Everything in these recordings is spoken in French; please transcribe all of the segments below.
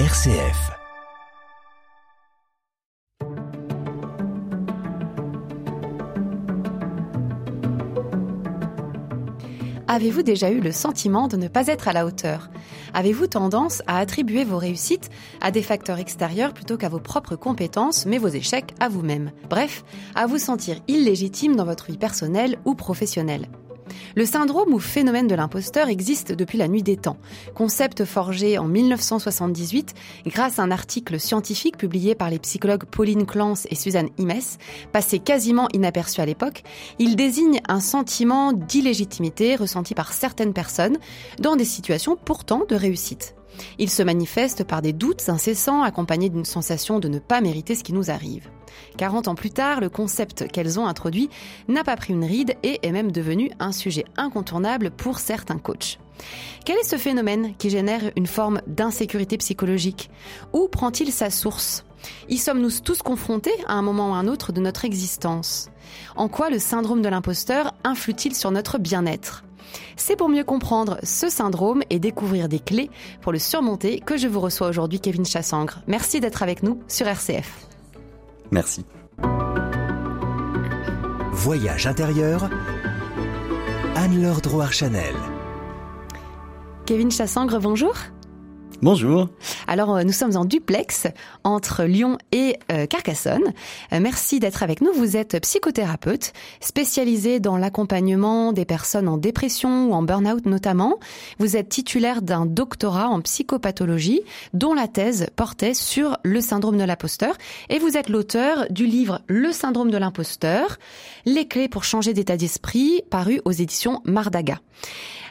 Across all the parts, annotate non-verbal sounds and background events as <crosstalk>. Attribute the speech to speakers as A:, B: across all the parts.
A: RCF.
B: Avez-vous déjà eu le sentiment de ne pas être à la hauteur? Avez-vous tendance à attribuer vos réussites à des facteurs extérieurs plutôt qu'à vos propres compétences, mais vos échecs à vous-même? Bref, à vous sentir illégitime dans votre vie personnelle ou professionnelle. Le syndrome ou phénomène de l'imposteur existe depuis la nuit des temps. Concept forgé en 1978 grâce à un article scientifique publié par les psychologues Pauline Clance et Suzanne Imes, passé quasiment inaperçu à l'époque, il désigne un sentiment d'illégitimité ressenti par certaines personnes dans des situations pourtant de réussite. Il se manifeste par des doutes incessants accompagnés d'une sensation de ne pas mériter ce qui nous arrive. 40 ans plus tard, le concept qu'elles ont introduit n'a pas pris une ride et est même devenu un sujet incontournable pour certains coachs. Quel est ce phénomène qui génère une forme d'insécurité psychologique? Où prend-il sa source? Y sommes-nous tous confrontés à un moment ou à un autre de notre existence? En quoi le syndrome de l'imposteur influe-t-il sur notre bien-être? C'est pour mieux comprendre ce syndrome et découvrir des clés pour le surmonter que je vous reçois aujourd'hui Kevin Chassangre. Merci d'être avec nous sur RCF.
C: Merci.
A: Voyage intérieur, Anne-Laure Drouard-Chanel.
B: Kevin Chassangre, bonjour.
C: Bonjour.
B: Alors, euh, nous sommes en duplex entre Lyon et euh, Carcassonne. Euh, merci d'être avec nous. Vous êtes psychothérapeute, spécialisé dans l'accompagnement des personnes en dépression ou en burn-out notamment. Vous êtes titulaire d'un doctorat en psychopathologie dont la thèse portait sur le syndrome de l'imposteur. Et vous êtes l'auteur du livre Le syndrome de l'imposteur, les clés pour changer d'état d'esprit, paru aux éditions Mardaga.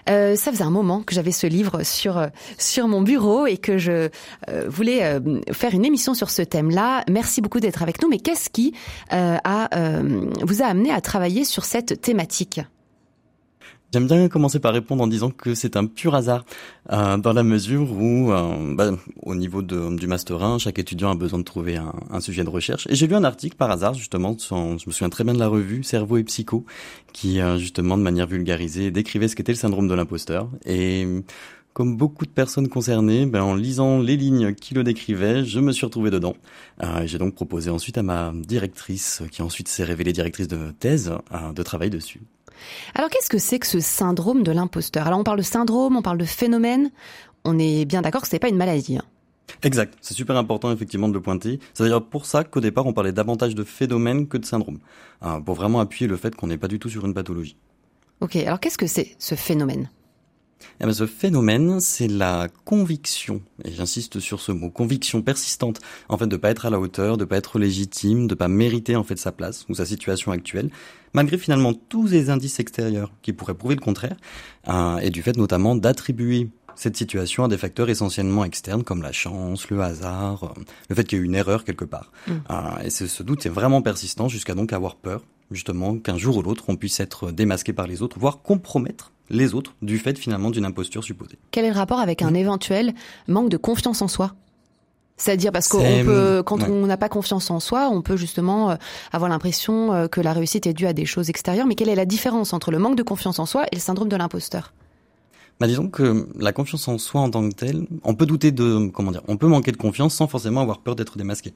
B: Euh, ça faisait un moment que j'avais ce livre sur euh, sur mon bureau et que je euh, voulais euh, faire une émission sur ce thème-là. Merci beaucoup d'être avec nous. Mais qu'est-ce qui a vous a amené à travailler sur cette thématique?
C: J'aime bien commencer par répondre en disant que c'est un pur hasard, euh, dans la mesure où, euh, bah, au niveau de, du Master 1, chaque étudiant a besoin de trouver un, sujet de recherche. Et j'ai lu un article par hasard, justement, sans, je me souviens très bien de la revue Cerveau et Psycho, qui, euh, justement, de manière vulgarisée, décrivait ce qu'était le syndrome de l'imposteur. Et comme beaucoup de personnes concernées, ben, en lisant les lignes qui le décrivaient, je me suis retrouvé dedans. Euh, j'ai donc proposé ensuite à ma directrice, qui ensuite s'est révélée directrice de thèse, euh, de travailler dessus.
B: Alors qu'est-ce que c'est que ce syndrome de l'imposteur? Alors on parle de syndrome, on parle de phénomène. On est bien d'accord que ce n'est pas une maladie. Hein.
C: Exact, c'est super important effectivement de le pointer. C'est d'ailleurs pour ça qu'au départ on parlait davantage de phénomène que de syndrome, euh, pour vraiment appuyer le fait qu'on n'est pas du tout sur une pathologie.
B: Ok, alors qu'est-ce que c'est ce phénomène?
C: Eh bien, ce phénomène, c'est la conviction, et j'insiste sur ce mot, conviction persistante, en fait, de pas être à la hauteur, de pas être légitime, de pas mériter en fait sa place ou sa situation actuelle, malgré finalement tous les indices extérieurs qui pourraient prouver le contraire, euh, et du fait notamment d'attribuer cette situation à des facteurs essentiellement externes comme la chance, le hasard, euh, le fait qu'il y ait eu une erreur quelque part. Mm. Euh, et ce doute est vraiment persistant jusqu'à donc avoir peur, justement, qu'un jour ou l'autre, on puisse être démasqué par les autres, voire compromettre les autres du fait finalement d'une imposture supposée.
B: Quel est le rapport avec un éventuel manque de confiance en soi? C'est-à-dire parce qu'on peut, quand on n'a pas confiance en soi, on peut justement euh, avoir l'impression euh, que la réussite est due à des choses extérieures. Mais quelle est la différence entre le manque de confiance en soi et le syndrome de l'imposteur?
C: Bah disons que la confiance en soi en tant que telle, on peut douter de comment dire, on peut manquer de confiance sans forcément avoir peur d'être démasqué.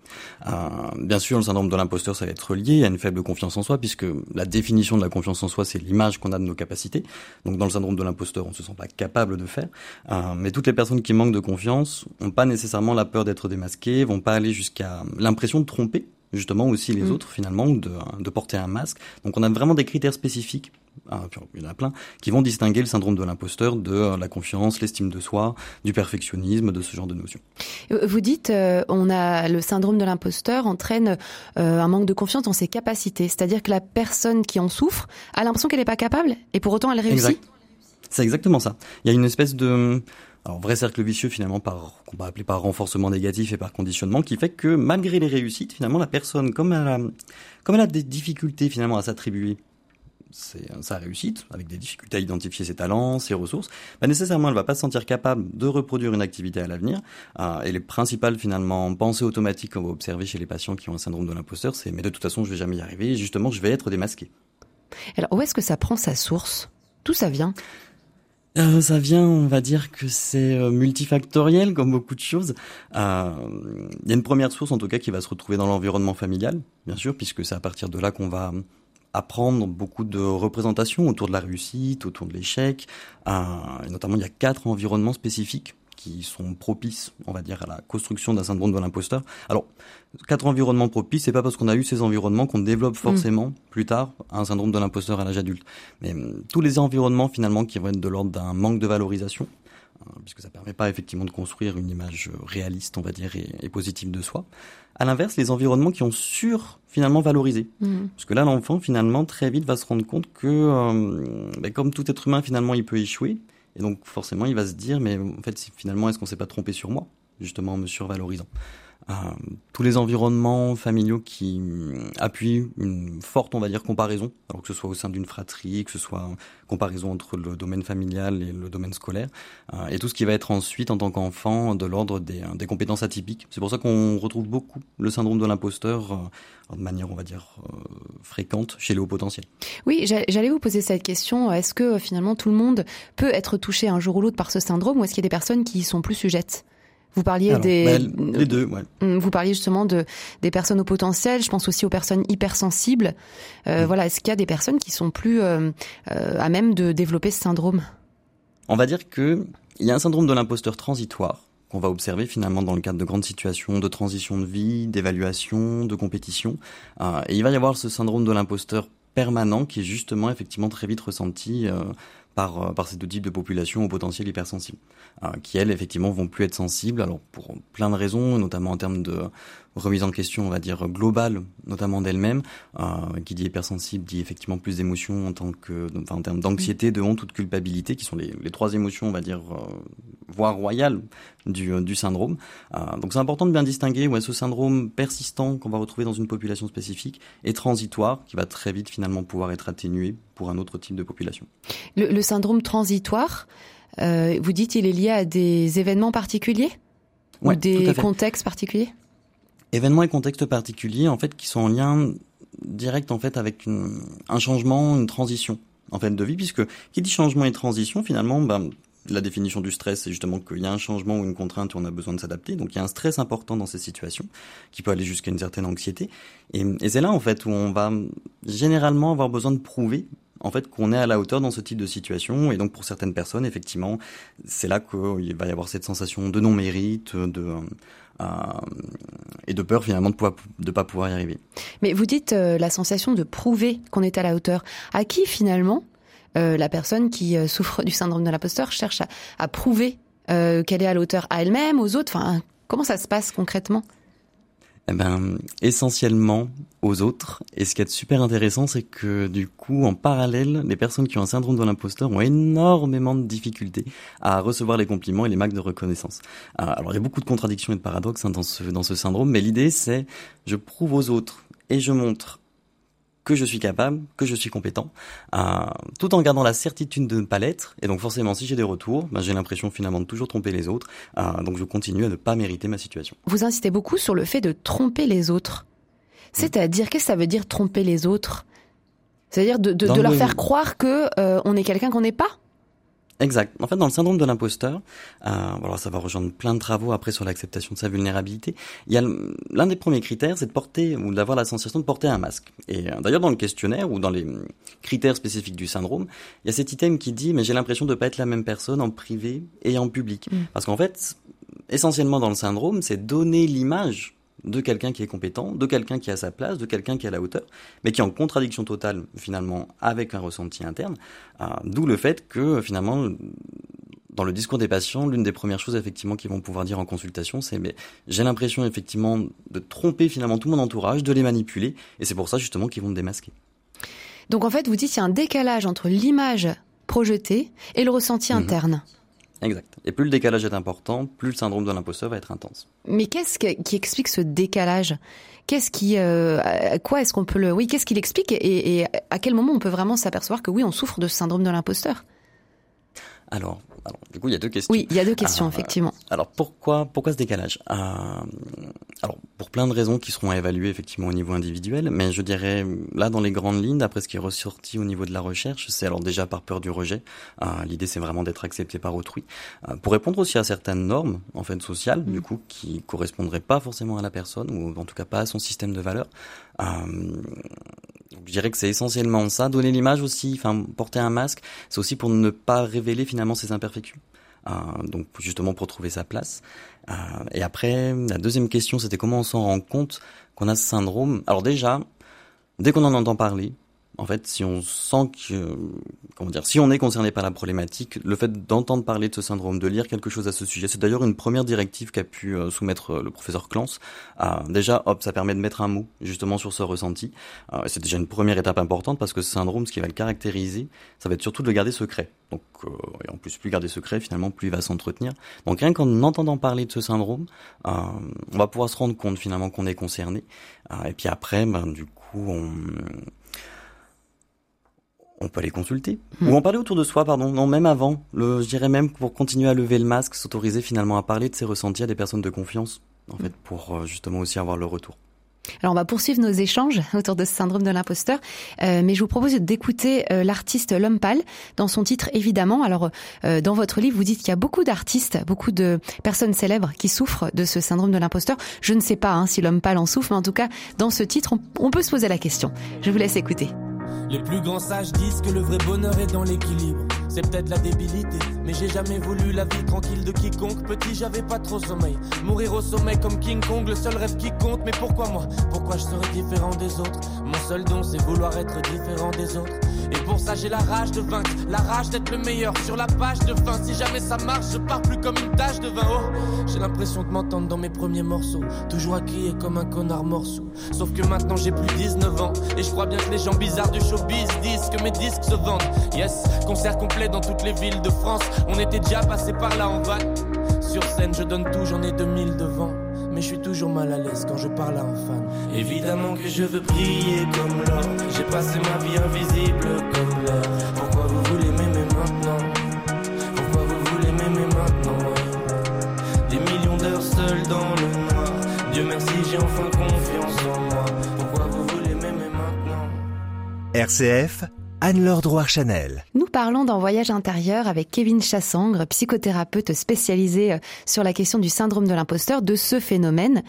C: Euh, bien sûr, le syndrome de l'imposteur, ça va être lié à une faible confiance en soi, puisque la définition de la confiance en soi, c'est l'image qu'on a de nos capacités. Donc dans le syndrome de l'imposteur, on se sent pas capable de faire. Euh, mais toutes les personnes qui manquent de confiance ont pas nécessairement la peur d'être démasquées, vont pas aller jusqu'à l'impression de tromper justement aussi les mm. autres finalement de, de porter un masque. Donc on a vraiment des critères spécifiques ah, il y en a plein, qui vont distinguer le syndrome de l'imposteur de euh, la confiance, l'estime de soi, du perfectionnisme, de ce genre de notions.
B: Euh, vous dites, euh, on a le syndrome de l'imposteur entraîne un manque de confiance dans ses capacités, c'est-à-dire que la personne qui en souffre a l'impression qu'elle n'est pas capable et pour autant elle réussit.
C: C'est exactement ça. Il y a une espèce de alors vrai cercle vicieux finalement par qu'on va appeler par renforcement négatif et par conditionnement qui fait que malgré les réussites finalement la personne comme elle a comme elle a des difficultés finalement à s'attribuer sa réussite, avec des difficultés à identifier ses talents, ses ressources, bah nécessairement elle va pas se sentir capable de reproduire une activité à l'avenir. Euh, et les principales finalement pensées automatiques qu'on va observer chez les patients qui ont un syndrome de l'imposteur, c'est mais de toute façon je vais jamais y arriver, justement je vais être démasqué.
B: Alors où est-ce que ça prend sa source? D'où ça vient?
C: Euh, ça vient, on va dire que c'est euh, multifactoriel comme beaucoup de choses. Euh, il y a une première source en tout cas qui va se retrouver dans l'environnement familial, bien sûr, puisque c'est à partir de là qu'on va apprendre beaucoup de représentations autour de la réussite, autour de l'échec. et notamment, il y a quatre environnements spécifiques qui sont propices, on va dire, à la construction d'un syndrome de l'imposteur. Alors, quatre environnements propices, c'est pas parce qu'on a eu ces environnements qu'on développe mm. forcément plus tard un syndrome de l'imposteur à l'âge adulte. Mais tous les environnements finalement qui vont être de l'ordre d'un manque de valorisation, puisque ça permet pas effectivement de construire une image réaliste, on va dire, et, positive de soi. À l'inverse, les environnements qui ont sur finalement valorisé, mm. parce que là, l'enfant finalement très vite va se rendre compte que, euh, ben, comme tout être humain finalement, il peut échouer et donc forcément, il va se dire, mais en fait, finalement, est-ce qu'on s'est pas trompé sur moi, justement en me survalorisant? euh, tous les environnements familiaux qui mm, appuient une forte, on va dire, comparaison, alors que ce soit au sein d'une fratrie, que ce soit comparaison entre le domaine familial et le domaine scolaire, euh, et tout ce qui va être ensuite en tant qu'enfant de l'ordre des, des, compétences atypiques. C'est pour ça qu'on retrouve beaucoup le syndrome de l'imposteur euh, de manière, on va dire, fréquente chez les hauts potentiels.
B: Oui, j'allais vous poser cette question. Est-ce que finalement tout le monde peut être touché un jour ou l'autre par ce syndrome, ou est-ce qu'il y a des personnes qui y sont plus sujettes? Vous parliez des
C: les deux, ouais.
B: Hum, vous parliez justement de des personnes au potentiel. Je pense aussi aux personnes hypersensibles. Euh, Voilà, est-ce qu'il y a des personnes qui sont plus euh, euh, à même de développer ce syndrome?
C: On va dire que il y a un syndrome de l'imposteur transitoire qu'on va observer finalement dans le cadre de grandes situations de transition de vie, d'évaluation, de compétition. Euh, et il va y avoir ce syndrome de l'imposteur permanent qui est justement effectivement très vite ressenti par, euh, par ces deux types de populations au potentiel hypersensible, euh, qui elles effectivement vont plus être sensibles, alors pour plein de raisons, notamment en termes de remise en question, on va dire globale, notamment d'elles-mêmes. Euh, qui dit hypersensible dit effectivement plus d'émotions en tant que, enfin, en termes d'anxiété, de honte ou de culpabilité, qui sont les, les trois émotions, on va dire, euh, voire royales du, euh, du syndrome. Euh, donc c'est important de bien distinguer ouais, ce syndrome persistant qu'on va retrouver dans une population spécifique et transitoire, qui va très vite finalement pouvoir être atténué pour un autre type de population.
B: Le, le syndrome transitoire, euh, vous dites il est lié à des événements particuliers?
C: Ouais,
B: ou des contextes particuliers?
C: Événements et contextes particuliers en fait qui sont en lien direct en fait avec une, un changement, une transition en fait de vie puisque qui dit changement et transition finalement ben, la définition du stress, c'est justement qu'il y a un changement ou une contrainte où on a besoin de s'adapter. Donc il y a un stress important dans ces situations qui peut aller jusqu'à une certaine anxiété. Et, et c'est là en fait où on va généralement avoir besoin de prouver en fait qu'on est à la hauteur dans ce type de situation. Et donc pour certaines personnes, effectivement, c'est là qu'il va y avoir cette sensation de non-mérite, de euh, et de peur finalement de ne pas pouvoir y arriver.
B: Mais vous dites euh, la sensation de prouver qu'on est à la hauteur. À qui finalement euh, la personne qui euh, souffre du syndrome de l'imposteur cherche à, prouver euh, qu'elle est à la hauteur? À elle-même, aux autres? Enfin, comment ça se passe concrètement?
C: Eh ben, essentiellement aux autres. Et ce qui est super intéressant, c'est que du coup, en parallèle, les personnes qui ont un syndrome de l'imposteur ont énormément de difficultés à recevoir les compliments et les marques de reconnaissance. Euh, alors, il y a beaucoup de contradictions et de paradoxes hein, dans ce syndrome, mais l'idée, c'est je prouve aux autres et je montre que je suis capable, que je suis compétent, euh, tout en gardant la certitude de ne pas l'être. Et donc forcément, si j'ai des retours, ben, j'ai l'impression finalement de toujours tromper les autres. Euh, donc je continue à ne pas mériter ma situation.
B: Vous insistez beaucoup sur le fait de tromper les autres. C'est-à-dire, qu'est-ce que ça veut dire tromper les autres? C'est-à-dire de, de, de leur faire croire que euh, on est quelqu'un qu'on n'est pas?
C: Exact. En fait, dans le syndrome de l'imposteur, euh, voilà, ça va rejoindre plein de travaux après sur l'acceptation de sa vulnérabilité. Il y a l'un des premiers critères, c'est de porter ou d'avoir la sensation de porter un masque. Et euh, d'ailleurs, dans le questionnaire ou dans les critères spécifiques du syndrome, il y a cet item qui dit mais j'ai l'impression de pas être la même personne en privé et en public. Mm. Parce qu'en fait, essentiellement dans le syndrome, c'est donner l'image de quelqu'un qui est compétent, de quelqu'un qui a sa place, de quelqu'un qui est à la hauteur, mais qui est en contradiction totale finalement avec un ressenti interne. Euh, D'où le fait que finalement dans le discours des patients, l'une des premières choses effectivement qu'ils vont pouvoir dire en consultation, c'est mais j'ai l'impression effectivement de tromper finalement tout mon entourage, de les manipuler, et c'est pour ça justement qu'ils vont me démasquer.
B: Donc en fait, vous dites qu'il y a un décalage entre l'image projetée et le ressenti mmh. interne.
C: Exact. Et plus le décalage est important, plus le syndrome de l'imposteur va être intense.
B: Mais qu'est-ce qui explique ce décalage? Qu'est-ce qui, euh, quoi est-ce qu'on peut le, oui, qu'est-ce qu'il explique et, et, à quel moment on peut vraiment s'apercevoir que oui, on souffre de ce syndrome de l'imposteur?
C: Alors, alors, du coup, il y a deux questions.
B: Oui, il y a deux questions, euh, effectivement.
C: Alors, pourquoi, pourquoi ce décalage euh, Alors, pour plein de raisons qui seront évaluées effectivement au niveau individuel, mais je dirais là dans les grandes lignes, d'après ce qui est ressorti au niveau de la recherche, c'est alors déjà par peur du rejet. Euh, L'idée, c'est vraiment d'être accepté par autrui, euh, pour répondre aussi à certaines normes en fait sociales, du coup, qui correspondraient pas forcément à la personne ou en tout cas pas à son système de valeurs. Je dirais que c'est essentiellement ça. Donner l'image aussi, enfin porter un masque, c'est aussi pour ne pas révéler finalement ses imperfections. Euh, donc justement pour trouver sa place. Euh, et après, la deuxième question, c'était comment on s'en rend compte qu'on a ce syndrome. Alors déjà, dès qu'on en entend parler, en fait, si on sent que, comment dire, si on est concerné par la problématique, le fait d'entendre parler de ce syndrome, de lire quelque chose à ce sujet, c'est d'ailleurs une première directive qu'a pu euh, soumettre euh, le professeur Clance. Euh, déjà, hop, ça permet de mettre un mot justement sur ce ressenti. c'est déjà une première étape importante parce que ce syndrome, ce qui va le caractériser, ça va être surtout de le garder secret. Donc, et en plus, plus garder secret, finalement, plus il va s'entretenir. Donc, rien qu'en entendant parler de ce syndrome, on va pouvoir se rendre compte finalement qu'on est concerné. et puis après, ben, du coup, on on peut aller consulter hmm. ou en parler autour de soi, pardon. Non, même avant. Le, je dirais même pour continuer à lever le masque, s'autoriser finalement à parler de ses ressentis à des personnes de confiance, en fait, pour euh, justement aussi avoir le retour.
B: Alors on va poursuivre nos échanges <laughs> autour de ce syndrome de l'imposteur, euh, mais je vous propose d'écouter euh, l'artiste L'Homme Pâle dans son titre évidemment. Alors euh, dans votre livre vous dites qu'il y a beaucoup d'artistes, beaucoup de personnes célèbres qui souffrent de ce syndrome de l'imposteur. Je ne sais pas hein, si L'Homme Pâle en souffre, mais en tout cas dans ce titre on peut se poser la question. Je vous laisse écouter.
D: Les plus grands sages disent que le vrai bonheur est dans l'équilibre. C'est peut-être la débilité, mais j'ai jamais voulu la vie tranquille de quiconque. Petit, j'avais pas trop sommeil. Mourir au sommeil comme King Kong, le seul rêve qui compte. Mais pourquoi moi? Pourquoi je serais différent des autres? Mon seul don, c'est vouloir être différent des autres. Et pour ça, j'ai la rage de vaincre, la rage d'être le meilleur sur la page de fin. Si jamais ça marche, je pars plus comme une tache de vin. Oh, j'ai l'impression de m'entendre dans mes premiers morceaux. Toujours à crier comme un connard morceau. Sauf que maintenant, j'ai plus 19 ans. Et je crois bien que les gens bizarres du showbiz disent que mes disques se vendent. Yes, concert complet dans toutes les villes de France. On était déjà passé par là en van. Sur scène, je donne tout, j'en ai 2000 devant mais je suis toujours mal à l'aise quand je parle à un fan. Évidemment que je veux briller comme l'or. J'ai passé ma vie invisible comme l'or. Pourquoi vous voulez m'aimer maintenant? Pourquoi vous voulez m'aimer maintenant? Des millions d'heures seules dans le noir. Dieu merci, j'ai enfin confiance en moi. Pourquoi vous voulez m'aimer maintenant?
A: RCF Anne-Laure Drouard-Chanel.
B: Nous parlons dans Voyage intérieur avec Kevin Chassangre, psychothérapeute spécialisé euh, sur la question du syndrome de l'imposteur, de ce phénomène.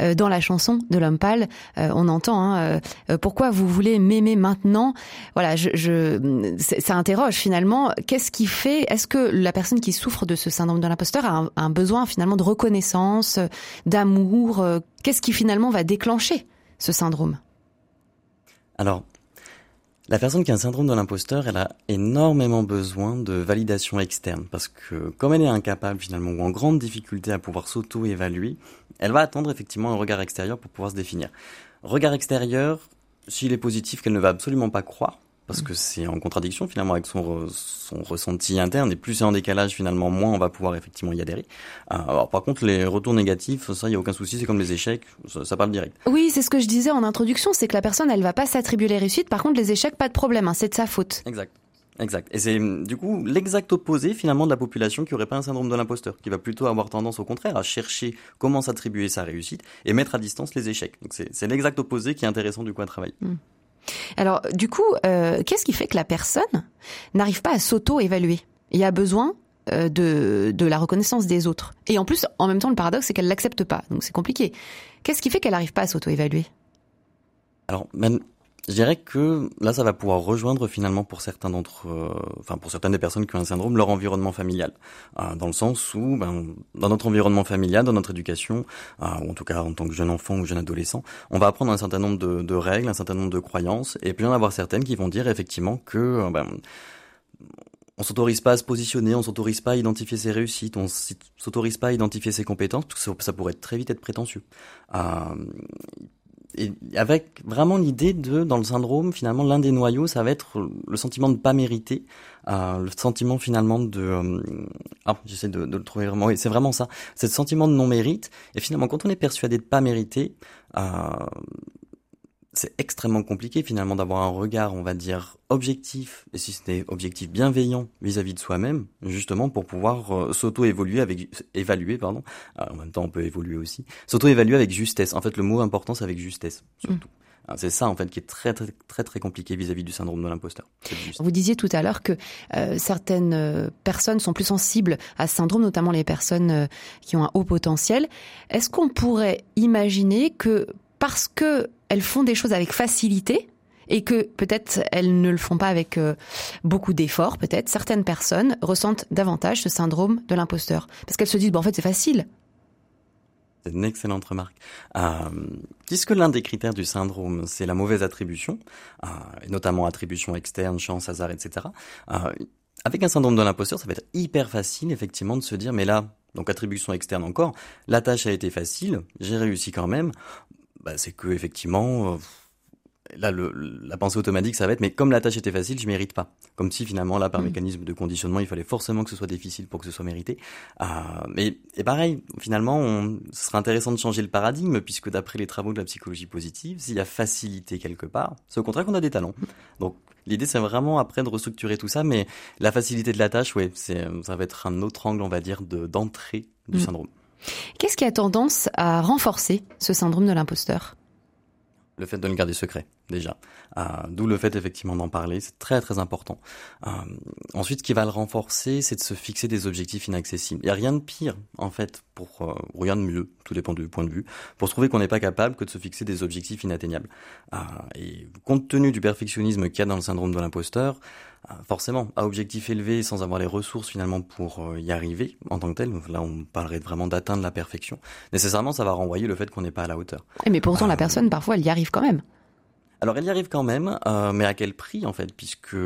B: Euh, dans la chanson de l'homme pâle, euh, on entend hein, pourquoi vous voulez m'aimer maintenant? Voilà, je, je, ça interroge finalement. Qu'est-ce qui fait Est-ce que la personne qui souffre de ce syndrome de l'imposteur a un, un, besoin finalement de reconnaissance, d'amour Qu'est-ce qui finalement va déclencher ce syndrome?
C: Alors, la personne qui a un syndrome de l'imposteur, elle a énormément besoin de validation externe parce que comme elle est incapable finalement ou en grande difficulté à pouvoir s'auto-évaluer, elle va attendre effectivement un regard extérieur pour pouvoir se définir. Regard extérieur, s'il est positif, qu'elle ne va absolument pas croire, parce que c'est en contradiction finalement avec son, son ressenti interne et plus c'est en décalage finalement moins on va pouvoir effectivement y adhérer. Euh, alors par contre les retours négatifs ça il y a aucun souci c'est comme les échecs ça, ça parle direct.
B: Oui c'est ce que je disais en introduction c'est que la personne elle va pas s'attribuer les réussites par contre les échecs pas de problème hein, c'est de sa faute.
C: Exact. Exact. Et c'est du coup l'exact opposé finalement de la population qui aurait pas un syndrome de l'imposteur, qui va plutôt avoir tendance au contraire à chercher comment s'attribuer sa réussite et mettre à distance les échecs. Donc c'est l'exact opposé qui est intéressant du coup à travailler. Hmm.
B: Alors, du coup, euh, qu'est-ce qui fait que la personne n'arrive pas à s'auto-évaluer? Il a besoin euh, de, de la reconnaissance des autres. Et en plus, en même temps, le paradoxe, c'est qu'elle l'accepte pas. Donc, c'est compliqué. Qu'est-ce qui fait qu'elle n'arrive pas à s'auto-évaluer?
C: Alors, même je dirais que là, ça va pouvoir rejoindre finalement pour certains d'entre, euh, enfin pour certaines des personnes qui ont un syndrome, leur environnement familial, euh, dans le sens où, ben, dans notre environnement familial, dans notre éducation, euh, ou en tout cas en tant que jeune enfant ou jeune adolescent, on va apprendre un certain nombre de, règles, un certain nombre de croyances, et puis en avoir certaines qui vont dire effectivement que, ben, on s'autorise pas à se positionner, on s'autorise pas à identifier ses réussites, on s'autorise pas à identifier ses compétences, parce que ça pourrait très vite être prétentieux. Et avec vraiment l'idée de, dans le syndrome, finalement, l'un des noyaux, ça va être le sentiment de pas mériter, euh, le sentiment finalement de, euh, ah, j'essaie de, de, le trouver vraiment, c'est vraiment ça, c'est le sentiment de non mérite. Et finalement, quand on est persuadé de pas mériter, euh, c'est extrêmement compliqué finalement d'avoir un regard, on va dire, objectif, et si c'était objectif bienveillant vis-à-vis de soi-même, justement pour pouvoir euh, s'auto-évoluer avec, évaluer, pardon, euh, en même temps on peut évoluer aussi, s'auto-évaluer avec justesse. En fait, le mot important, c'est avec justesse, surtout. Mm. C'est ça en fait qui est très très très très compliqué vis-à-vis du syndrome de l'imposteur.
B: Vous disiez tout à l'heure que euh, certaines personnes sont plus sensibles à ce syndrome, notamment les personnes qui ont un haut potentiel. Est-ce qu'on pourrait imaginer que parce que elles font des choses avec facilité et que peut-être elles ne le font pas avec euh, beaucoup d'efforts, peut-être certaines personnes ressentent davantage ce syndrome de l'imposteur parce qu'elles se disent bon en fait c'est facile.
C: C'est une excellente remarque. Euh, puisque l'un des critères du syndrome, c'est la mauvaise attribution, euh, notamment attribution externe, chance, hasard, etc. Euh, avec un syndrome de l'imposteur, ça va être hyper facile effectivement de se dire mais là, donc attribution externe encore, la tâche a été facile, j'ai réussi quand même bah, c'est que effectivement, euh, là, le, la pensée automatique, ça va être, mais comme la tâche était facile, je mérite pas. Comme si finalement, là, par mm. mécanisme de conditionnement, il fallait forcément que ce soit difficile pour que ce soit mérité. Euh, mais et pareil, finalement, on, ce serait intéressant de changer le paradigme, puisque d'après les travaux de la psychologie positive, s'il y a facilité quelque part, c'est au contraire qu'on a des talents. Donc L'idée, c'est vraiment après de restructurer tout ça, mais la facilité de la tâche, ouais, c'est, ça va être un autre angle, on va dire, de, d'entrée du mm. syndrome.
B: Qu'est-ce qui a tendance à renforcer ce syndrome de l'imposteur?
C: Le fait de le garder secret déjà. Euh, D'où le fait effectivement d'en parler, c'est très très important. Euh, ensuite, ce qui va le renforcer, c'est de se fixer des objectifs inaccessibles. Il n'y a rien de pire en fait, pour euh, rien de mieux, tout dépend du point de vue, pour se trouver qu'on n'est pas capable que de se fixer des objectifs inatteignables. Euh, et compte tenu du perfectionnisme qu'il y a dans le syndrome de l'imposteur, euh, forcément, à objectif élevé, sans avoir les ressources finalement pour y arriver en tant que tel, là on parlerait vraiment d'atteindre la perfection, nécessairement ça va renvoyer le fait qu'on n'est pas à la hauteur.
B: Mais pourtant la personne parfois elle y arrive quand même.
C: Alors elle y arrive quand même, euh, mais à quel prix en fait? Puisque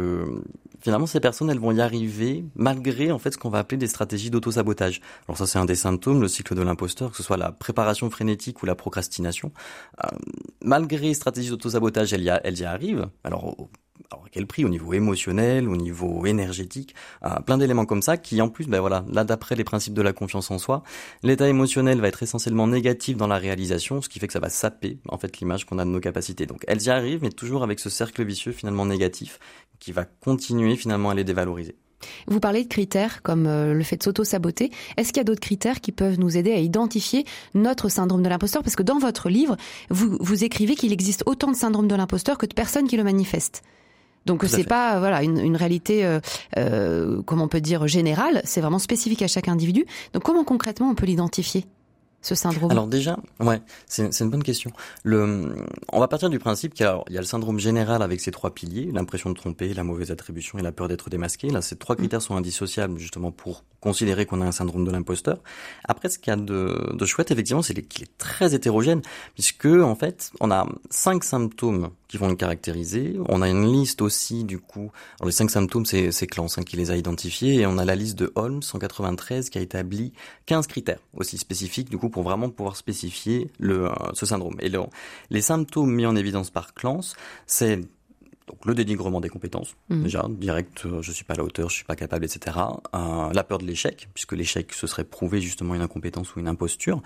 C: finalement ces personnes elles vont y arriver malgré en fait ce qu'on va appeler des stratégies d'auto-sabotage. Alors ça c'est un des symptômes, le cycle de l'imposteur, que ce soit la préparation frénétique ou la procrastination. Euh, malgré stratégies d'auto-sabotage, elles y, elles y arrivent. Alors alors à quel prix? Au niveau émotionnel, au niveau énergétique, euh, plein d'éléments comme ça qui en plus, ben voilà, là d'après les principes de la confiance en soi, l'état émotionnel va être essentiellement négatif dans la réalisation, ce qui fait que ça va saper en fait l'image qu'on a de nos capacités. Donc elles y arrivent, mais toujours avec ce cercle vicieux finalement négatif qui va continuer finalement à les dévaloriser.
B: Vous parlez de critères comme euh, le fait de s'auto-saboter. Est-ce qu'il y a d'autres critères qui peuvent nous aider à identifier notre syndrome de l'imposteur? Parce que dans votre livre, vous, écrivez qu'il existe autant de syndrome de l'imposteur que de personnes qui le manifestent. Donc c'est pas voilà une, une réalité, euh, euh, comment on peut dire générale. C'est vraiment spécifique à chaque individu. Donc comment concrètement on peut l'identifier ce syndrome?
C: Alors déjà, ouais, c'est une bonne question. Le, on va partir du principe qu'il y, y, a le syndrome général avec ses trois piliers, l'impression de tromper, la mauvaise attribution et la peur d'être démasqué. Là, ces trois mm. critères sont indissociables justement pour considérer qu'on a un syndrome de l'imposteur. Après, ce qu'il y a de, de chouette, effectivement, c'est qu'il est très hétérogène, puisque en fait, on a cinq symptômes qui vont le caractériser. On a une liste aussi, du coup, alors les cinq symptômes, c'est Clance hein, qui les a identifiés, et on a la liste de Holmes 193 qui a établi 15 critères aussi spécifiques, du coup, pour vraiment pouvoir spécifier le, euh, ce syndrome. Et les symptômes mis en évidence par Clance, c'est donc le dénigrement des compétences, mmh. déjà, direct, euh, je suis pas à la hauteur, je suis pas capable, etc. Euh, la peur de l'échec, puisque l'échec, ce serait prouver justement une incompétence ou une imposture.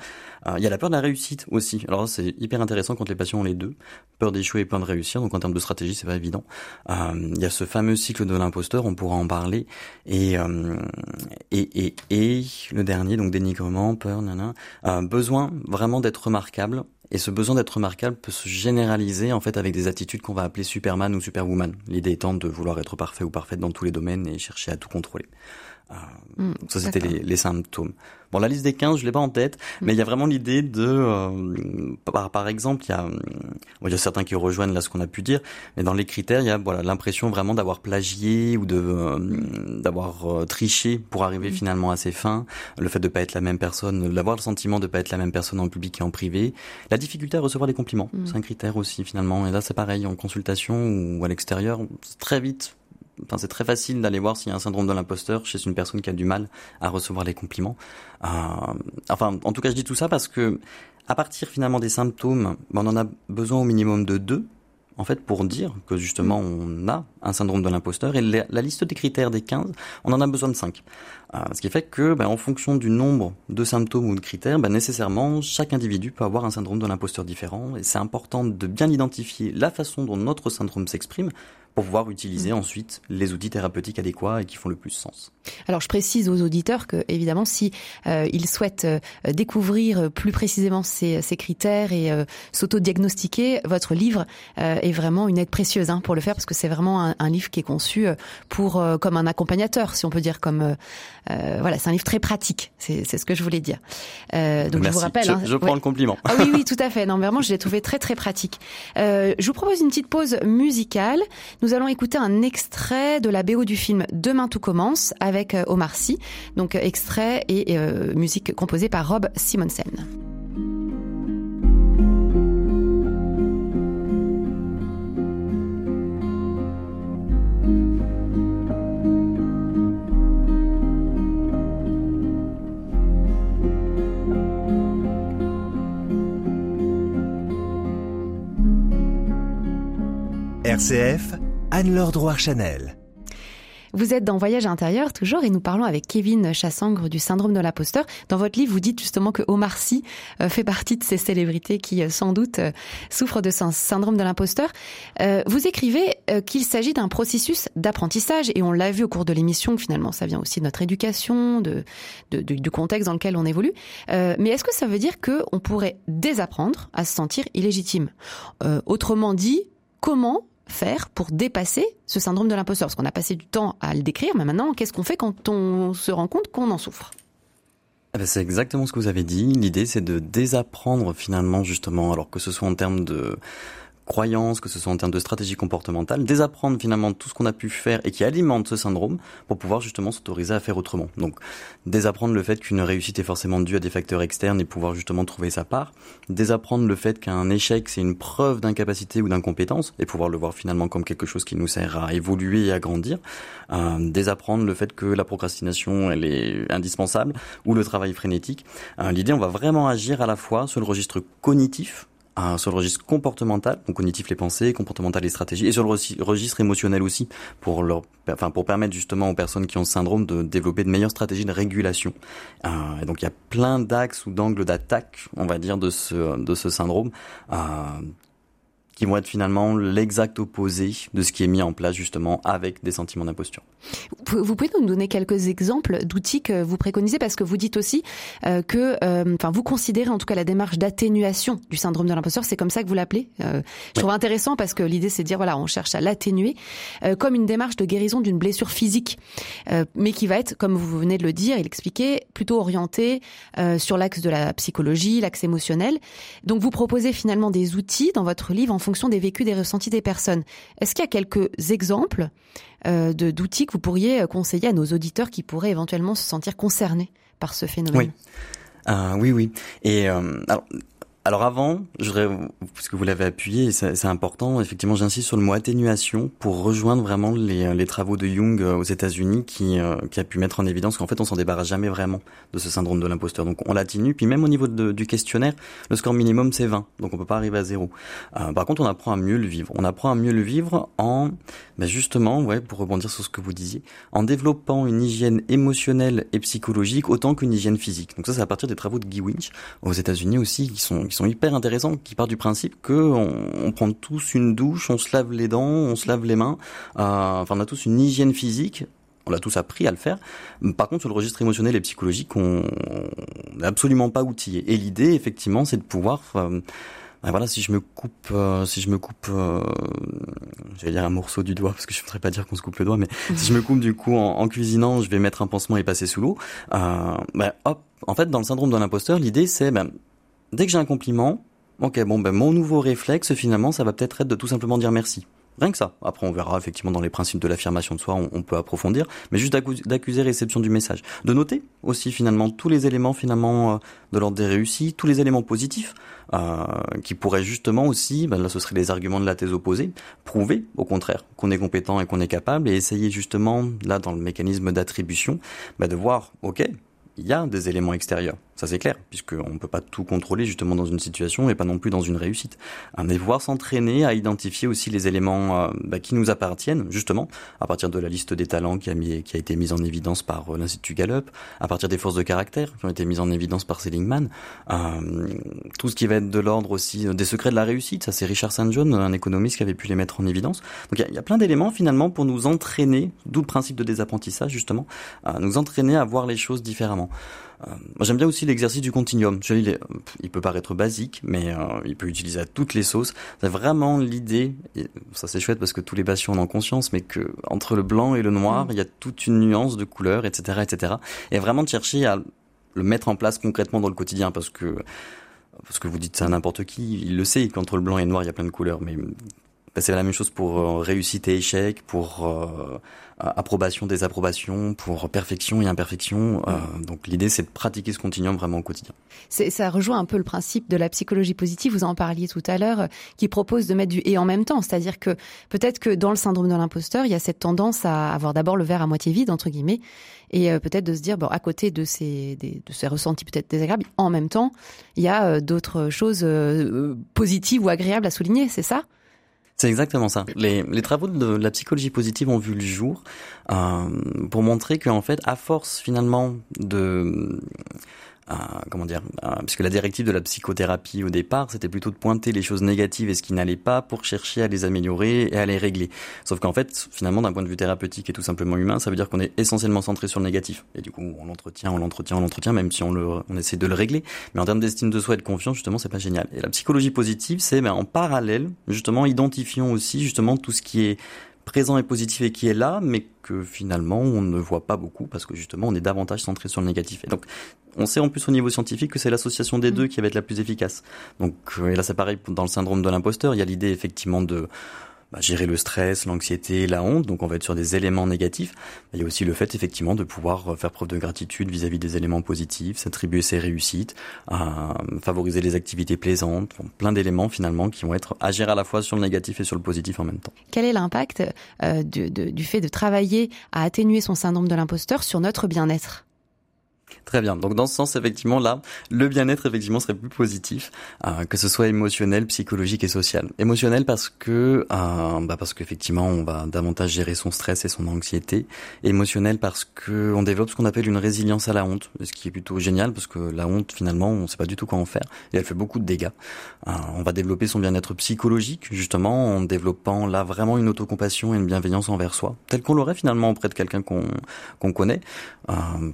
C: Euh, il y a la peur de la réussite aussi. Alors c'est hyper intéressant quand les patients ont les deux, peur d'échouer et peur de réussir, donc en termes de stratégie, c'est pas évident. Euh, il y a ce fameux cycle de l'imposteur, on pourra en parler. Et, euh, et, et, et, le dernier, donc dénigrement, peur, nana, besoin vraiment d'être remarquable et ce besoin d'être remarquable peut se généraliser en fait avec des attitudes qu'on va appeler Superman ou Superwoman. L'idée étant de vouloir être parfait ou parfaite dans tous les domaines et chercher à tout contrôler. Euh, mm, ça c'était les, les, symptômes. Bon, la liste des 15, je l'ai pas en tête, mais il y a vraiment l'idée de, euh, par, par, exemple, il y a, il y a certains qui rejoignent là ce qu'on a pu dire, mais dans les critères, il y a voilà l'impression vraiment d'avoir plagié ou de euh, d'avoir euh, triché pour arriver mm. finalement à ses fins, le fait de pas être la même personne, d'avoir le sentiment de pas être la même personne en public et en privé, la difficulté à recevoir des compliments, mm. c'est un critère aussi finalement. Et là, c'est pareil en consultation ou à l'extérieur, très vite Enfin, c'est très facile d'aller voir s'il y a un syndrome de l'imposteur chez une personne qui a du mal à recevoir les compliments. Euh, enfin, en tout cas, je dis tout ça parce que à partir finalement des symptômes, ben, on en a besoin au minimum de deux en fait, pour dire que justement on a un syndrome de l'imposteur. Et la, liste des critères des 15, on en a besoin de 5. Euh, ce qui fait que, ben, en fonction du nombre de symptômes ou de critères, ben, nécessairement, chaque individu peut avoir un syndrome de l'imposteur différent. Et c'est important de bien identifier la façon dont notre syndrome s'exprime pour pouvoir utiliser ensuite les outils thérapeutiques adéquats et qui font le plus sens.
B: Alors je précise aux auditeurs que évidemment si euh, ils souhaitent euh, découvrir plus précisément ces, ces critères et euh, s'auto-diagnostiquer, votre livre euh, est vraiment une aide précieuse hein, pour le faire parce que c'est vraiment un, un, livre qui est conçu pour comme un accompagnateur, si on peut dire comme voilà, c'est un livre très pratique. C'est ce que je voulais dire.
C: donc je vous rappelle, je, hein, je prends le compliment.
B: Ah oui oui <laughs> tout à fait. Non vraiment je l'ai trouvé très très pratique. je vous propose une petite pause musicale. Nous allons écouter un extrait de la BO du film Demain tout commence avec euh, Omar Sy, donc euh, extrait et euh, musique composée par Rob Simonsen.
A: RCF Anne-Laure Drouard-Chanel.
B: Vous êtes dans Voyage intérieur toujours et nous parlons avec Kevin Chassangre du syndrome de l'imposteur. Dans votre livre, vous dites justement que Omar Sy euh, fait partie de ces célébrités qui euh, sans doute euh, souffrent de ce syndrome de l'imposteur. Vous écrivez qu'il s'agit d'un processus d'apprentissage et on l'a vu au cours de l'émission finalement ça vient aussi de notre éducation, de, du contexte dans lequel on évolue. Mais est-ce que ça veut dire qu'on pourrait désapprendre à se sentir illégitime? Autrement dit, comment faire pour dépasser ce syndrome de l'imposteur? Parce qu'on a passé du temps à le décrire, mais maintenant, qu'est-ce qu'on fait quand on se rend compte qu'on en souffre?
C: Eh ben, c'est exactement ce que vous avez dit. L'idée, c'est de désapprendre finalement, justement, alors que ce soit en termes de croyances, que ce soit en termes de stratégie comportementale, désapprendre finalement tout ce qu'on a pu faire et qui alimente ce syndrome pour pouvoir justement s'autoriser à faire autrement. Donc désapprendre le fait qu'une réussite est forcément due à des facteurs externes et pouvoir justement trouver sa part, désapprendre le fait qu'un échec c'est une preuve d'incapacité ou d'incompétence et pouvoir le voir finalement comme quelque chose qui nous sert à évoluer et à grandir, euh, désapprendre le fait que la procrastination elle est indispensable ou le travail frénétique. Euh, L'idée on va vraiment agir à la fois sur le registre cognitif sur le registre comportemental, donc cognitif les pensées, comportemental les stratégies, et sur le registre émotionnel aussi, pour leur, enfin pour permettre justement aux personnes qui ont ce syndrome de développer de meilleures stratégies de régulation. Euh, et donc il y a plein d'axes ou d'angles d'attaque, on va dire, de ce de ce syndrome, euh, qui vont être finalement l'exact opposé de ce qui est mis en place justement avec des sentiments d'imposture.
B: Vous pouvez nous donner quelques exemples d'outils que vous préconisez parce que vous dites aussi euh, que, euh, enfin, vous considérez en tout cas la démarche d'atténuation du syndrome de l'imposteur, c'est comme ça que vous l'appelez. Euh, je trouve intéressant parce que l'idée c'est de dire voilà, on cherche à l'atténuer comme une démarche de guérison d'une blessure physique, mais qui va être, comme vous venez de le dire et l'expliquer, plutôt orientée sur l'axe de la psychologie, l'axe émotionnel. Donc vous proposez finalement des outils dans votre livre en fonction des vécus, des ressentis des personnes. Est-ce qu'il y a quelques exemples euh, d'outils que vous pourriez euh, conseiller à nos auditeurs qui pourraient éventuellement se sentir concernés par ce phénomène?
C: Oui, euh, oui, oui. Et euh, alors, alors avant, je voudrais, puisque vous l'avez appuyé, c'est important, effectivement j'insiste sur le mot atténuation pour rejoindre vraiment les, les travaux de Jung euh, aux États-Unis qui, euh, qui a pu mettre en évidence qu'en fait on s'en débarrasse jamais vraiment de ce syndrome de l'imposteur. Donc on l'atténue, puis même au niveau de, du questionnaire, le score minimum c'est 20, donc on peut pas arriver à zéro. Euh, par contre on apprend à mieux le vivre. On apprend à mieux le vivre en, ben justement, ouais, pour rebondir sur ce que vous disiez, en développant une hygiène émotionnelle et psychologique autant qu'une hygiène physique. Donc ça c'est à partir des travaux de Guy Winch aux États-Unis aussi qui sont sont hyper intéressants, qui part du principe que on, prend tous une douche, on se lave les dents, on se lave les mains, euh, enfin on a tous une hygiène physique on l'a tous appris à le faire. Par contre, sur le registre émotionnel et psychologique, on n'est absolument pas outillé. Et l'idée, effectivement, c'est de pouvoir, euh, ben voilà, si je me coupe, euh, si je me coupe, euh, j'allais dire un morceau du doigt parce que je voudrais pas dire qu'on se coupe le doigt, mais si je me coupe du coup en, en, cuisinant, je vais mettre un pansement et passer sous l'eau. Euh, ben hop, en fait, dans le syndrome de l'imposteur, l'idée c'est ben dès que j'ai un compliment, ok, bon, ben mon nouveau réflexe, finalement, ça va peut-être être de tout simplement dire merci. Rien que ça. Après, on verra effectivement dans les principes de l'affirmation de soi, on, peut approfondir, mais juste d'accuser réception du message. De noter aussi finalement tous les éléments finalement euh, de l'ordre des réussites, tous les éléments positifs euh, qui pourraient justement aussi, ben là ce serait les arguments de la thèse opposée, prouver au contraire qu'on est compétent et qu'on est capable et essayer justement là dans le mécanisme d'attribution ben, de voir, ok, il y a des éléments extérieurs Ça c'est clair, puisqu'on ne peut pas tout contrôler justement dans une situation et pas non plus dans une réussite. Mais pouvoir s'entraîner à identifier aussi les éléments euh, bah, qui nous appartiennent, justement, à partir de la liste des talents qui a, mis, qui a été mise en évidence par euh, l'Institut Gallup, à partir des forces de caractère qui ont été mises en évidence par Seligman, euh, tout ce qui va être de l'ordre aussi des secrets de la réussite, ça c'est Richard St. John, un économiste qui avait pu les mettre en évidence. Donc il y, y, a plein d'éléments finalement pour nous entraîner, d'où le principe de désapprentissage justement, à nous entraîner à voir les choses différemment. Euh, moi j'aime bien aussi l'exercice du continuum. Je, il, il, peut paraître basique, mais euh, il peut utiliser à toutes les sauces. C'est vraiment l'idée, ça c'est chouette parce que tous les patients en ont conscience, mais que entre le blanc et le noir, mm. il y a toute une nuance de couleur, etc., etc. Et vraiment de chercher à le mettre en place concrètement dans le quotidien, parce que parce que vous dites ça à n'importe qui, il le sait qu'entre le blanc et le noir, il y a plein de couleurs, mais bah, c'est la même chose pour euh, réussite et échec, pour euh, approbation, désapprobation, pour perfection et imperfection. Euh, donc l'idée, c'est de pratiquer ce continuum vraiment au quotidien.
B: Ça rejoint un peu le principe de la psychologie positive, vous en parliez tout à l'heure, qui propose de mettre du et en même temps. C'est-à-dire que peut-être que dans le syndrome de l'imposteur, il y a cette tendance à avoir d'abord le verre à moitié vide, entre guillemets, et peut-être de se dire, bon, à côté de ces, de ces ressentis peut-être désagréables, en même temps, il y a d'autres choses positives ou agréables à souligner, c'est ça?
C: C'est exactement ça. Les, travaux de la psychologie positive ont vu le jour euh, pour montrer qu'en fait, à force finalement de comment dire, puisque la directive de la psychothérapie au départ, c'était plutôt de pointer les choses négatives et ce qui n'allait pas pour chercher à les améliorer et à les régler. Sauf qu'en fait, finalement, d'un point de vue thérapeutique et tout simplement humain, ça veut dire qu'on est essentiellement centré sur le négatif. Et du coup, on l'entretient, on l'entretient, on l'entretient, même si on, le, on essaie de le régler. Mais en termes d'estime de soi et de confiance, justement, c'est pas génial. Et la psychologie positive, c'est ben, en parallèle, justement, identifions aussi justement tout ce qui est présent et positif et qui est là, mais que finalement on ne voit pas beaucoup parce que justement on est davantage centré sur le négatif. Et donc on sait en plus au niveau scientifique que c'est l'association des mm. deux qui va être la plus efficace. Donc euh, et là c'est pareil dans le syndrome de l'imposteur, il y a l'idée effectivement de bah, gérer le stress, l'anxiété, la honte. Donc on va être sur des éléments négatifs. Il y a aussi le fait effectivement de pouvoir euh, faire preuve de gratitude vis-à-vis des éléments positifs, s'attribuer ses réussites, favoriser les activités plaisantes, plein d'éléments finalement qui vont être agir à la fois sur le négatif et sur le positif en même temps.
B: Quel est l'impact euh, du, du fait de travailler à atténuer son syndrome de l'imposteur sur notre bien-être?
C: Très bien. Donc dans ce sens, effectivement, là, le bien-être effectivement serait plus positif, euh, que ce soit émotionnel, psychologique et social. Émotionnel parce que, euh, bah parce qu'effectivement, on va davantage gérer son stress et son anxiété. Émotionnel parce que on développe ce qu'on appelle une résilience à la honte, ce qui est plutôt génial parce que la honte, finalement, on sait pas du tout quoi en faire et elle fait beaucoup de dégâts. Euh, on va développer son bien-être psychologique justement en développant là vraiment une autocompassion et une bienveillance envers soi, telle qu'on l'aurait finalement auprès de quelqu'un qu'on qu'on connaît,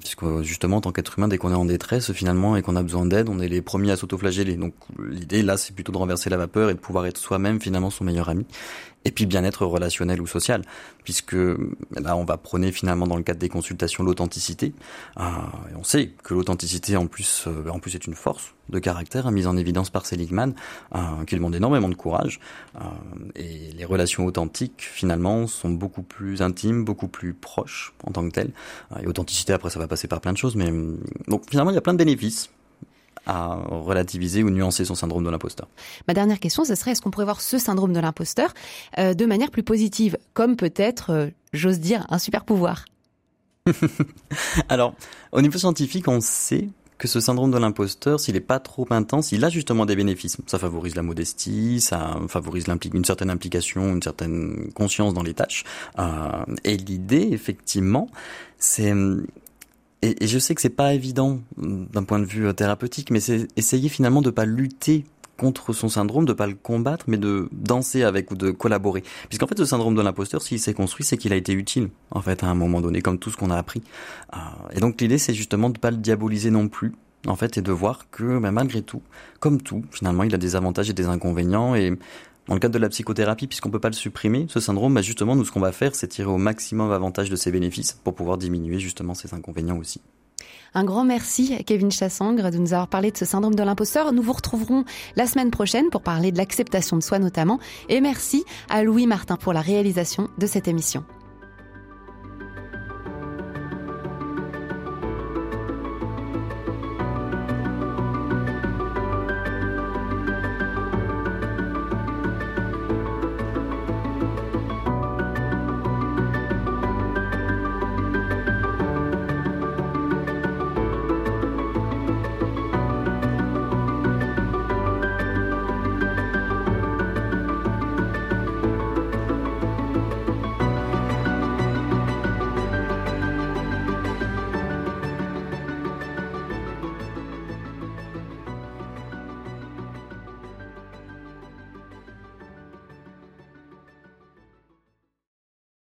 C: puisque justement tant qu'être humain, dès qu'on est en détresse finalement et qu'on a besoin d'aide, on est les premiers à s'autoflageller. Donc l'idée là, c'est plutôt de renverser la vapeur et de pouvoir être soi-même finalement son meilleur ami. Et puis bien-être relationnel ou social, puisque là on va prôner finalement dans le cadre des consultations l'authenticité. Euh, on sait que l'authenticité en plus, euh, en plus est une force de caractère mise en évidence par Seligman, euh, qui demande énormément de courage. Euh, et les relations authentiques finalement sont beaucoup plus intimes, beaucoup plus proches en tant que telles. Et authenticité après ça va passer par plein de choses, mais donc finalement il y a plein de bénéfices à relativiser ou nuancer son syndrome de l'imposteur.
B: Ma dernière question, ce serait est-ce qu'on pourrait voir ce syndrome de l'imposteur euh, de manière plus positive, comme peut-être, euh, j'ose dire, un super pouvoir <laughs>
C: Alors, au niveau scientifique, on sait que ce syndrome de l'imposteur, s'il n'est pas trop intense, il a justement des bénéfices. Ça favorise la modestie, ça favorise une certaine implication, une certaine conscience dans les tâches. Euh, et l'idée, effectivement, c'est et, et, je sais que c'est pas évident mm, d'un point de vue euh, thérapeutique, mais c'est essayer finalement de pas lutter contre son syndrome, de pas le combattre, mais de danser avec ou de collaborer. Puisqu'en fait, ce syndrome de l'imposteur, s'il s'est construit, c'est qu'il a été utile, en fait, à un moment donné, comme tout ce qu'on a appris. Euh, et donc, l'idée, c'est justement de pas le diaboliser non plus, en fait, et de voir que, ben, malgré tout, comme tout, finalement, il a des avantages et des inconvénients, et dans le cadre de la psychothérapie, puisqu'on peut pas le supprimer, ce syndrome, bah justement, nous, ce qu'on va faire, c'est tirer au maximum avantage de ses bénéfices pour pouvoir diminuer justement ses inconvénients aussi.
B: Un grand merci Kevin Chassangre de nous avoir parlé de ce syndrome de l'imposteur. Nous vous retrouverons la semaine prochaine pour parler de l'acceptation de soi notamment. Et merci à Louis Martin pour la réalisation de cette émission.